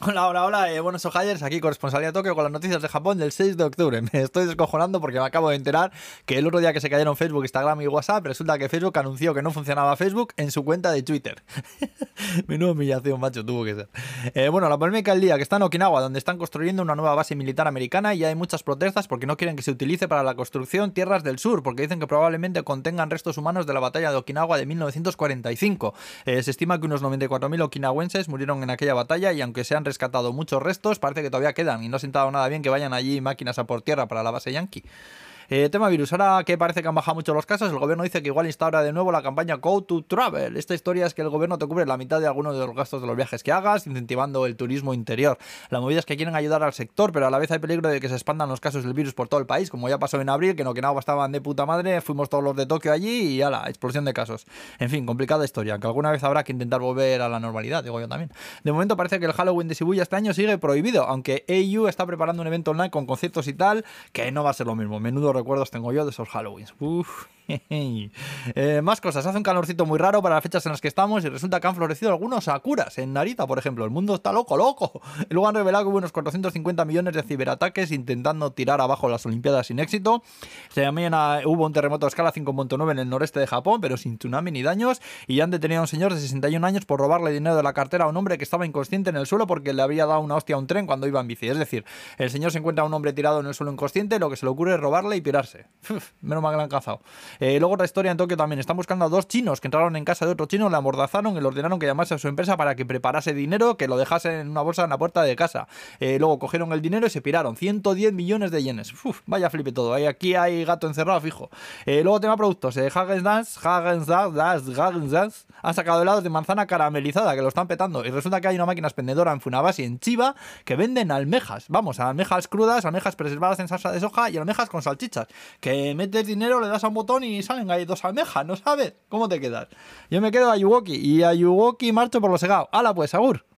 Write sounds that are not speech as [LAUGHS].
Hola, hola, hola, eh, buenos ojayers, aquí corresponsalía Tokio con las noticias de Japón del 6 de octubre. [LAUGHS] Me estoy descojonando porque me acabo de enterar que el otro día que se cayeron Facebook, Instagram y WhatsApp, resulta que Facebook anunció que no funcionaba Facebook en su cuenta de Twitter. [LAUGHS] Menuda humillación, macho, tuvo que ser. Eh, bueno, la polémica del día que está en Okinawa, donde están construyendo una nueva base militar americana y hay muchas protestas porque no quieren que se utilice para la construcción tierras del sur, porque dicen que probablemente contengan restos humanos de la batalla de Okinawa de 1945. Eh, se estima que unos 94.000 okinawenses murieron en aquella batalla y aunque sean rescatado muchos restos, parece que todavía quedan y no ha sentado nada bien que vayan allí máquinas a por tierra para la base yankee. Eh, tema virus. Ahora que parece que han bajado mucho los casos, el gobierno dice que igual instaura de nuevo la campaña Go to Travel. Esta historia es que el gobierno te cubre la mitad de algunos de los gastos de los viajes que hagas, incentivando el turismo interior. La movida que quieren ayudar al sector, pero a la vez hay peligro de que se expandan los casos del virus por todo el país, como ya pasó en abril, que en Okinawa estaban de puta madre, fuimos todos los de Tokio allí y ala, explosión de casos. En fin, complicada historia, que alguna vez habrá que intentar volver a la normalidad, digo yo también. De momento parece que el Halloween de Shibuya este año sigue prohibido, aunque AU está preparando un evento online con conciertos y tal, que no va a ser lo mismo. Menudo recuerdos tengo yo de esos Halloweens. [LAUGHS] Eh, más cosas, hace un calorcito muy raro para las fechas en las que estamos y resulta que han florecido algunos Sakuras en Narita, por ejemplo. El mundo está loco, loco. [LAUGHS] Luego han revelado que hubo unos 450 millones de ciberataques intentando tirar abajo las Olimpiadas sin éxito. También hubo un terremoto a escala 5.9 en el noreste de Japón, pero sin tsunami ni daños. Y han detenido a un señor de 61 años por robarle dinero de la cartera a un hombre que estaba inconsciente en el suelo porque le había dado una hostia a un tren cuando iba en bici. Es decir, el señor se encuentra a un hombre tirado en el suelo inconsciente, lo que se le ocurre es robarle y pirarse. [LAUGHS] menos mal que le han cazado. Eh, luego otra historia en Tokio también. Están buscando a dos chinos que entraron en casa de otro chino, le amordazaron y le ordenaron que llamase a su empresa para que preparase dinero, que lo dejase en una bolsa en la puerta de casa. Eh, luego cogieron el dinero y se piraron. 110 millones de yenes. Uf, vaya flipe todo. Aquí hay gato encerrado fijo. Eh, luego tema productos. Hagen Dance, Hagen Dance han sacado helados de manzana caramelizada que lo están petando. Y resulta que hay una máquina expendedora en Funabasi, en Chiva, que venden almejas. Vamos, almejas crudas, almejas preservadas en salsa de soja y almejas con salchichas. Que metes dinero, le das a un botón y salen hay dos almejas, ¿no sabes? ¿Cómo te quedas? Yo me quedo a Yuwoki y a Yuwoki marcho por los segados. ¡Hala pues, Agur!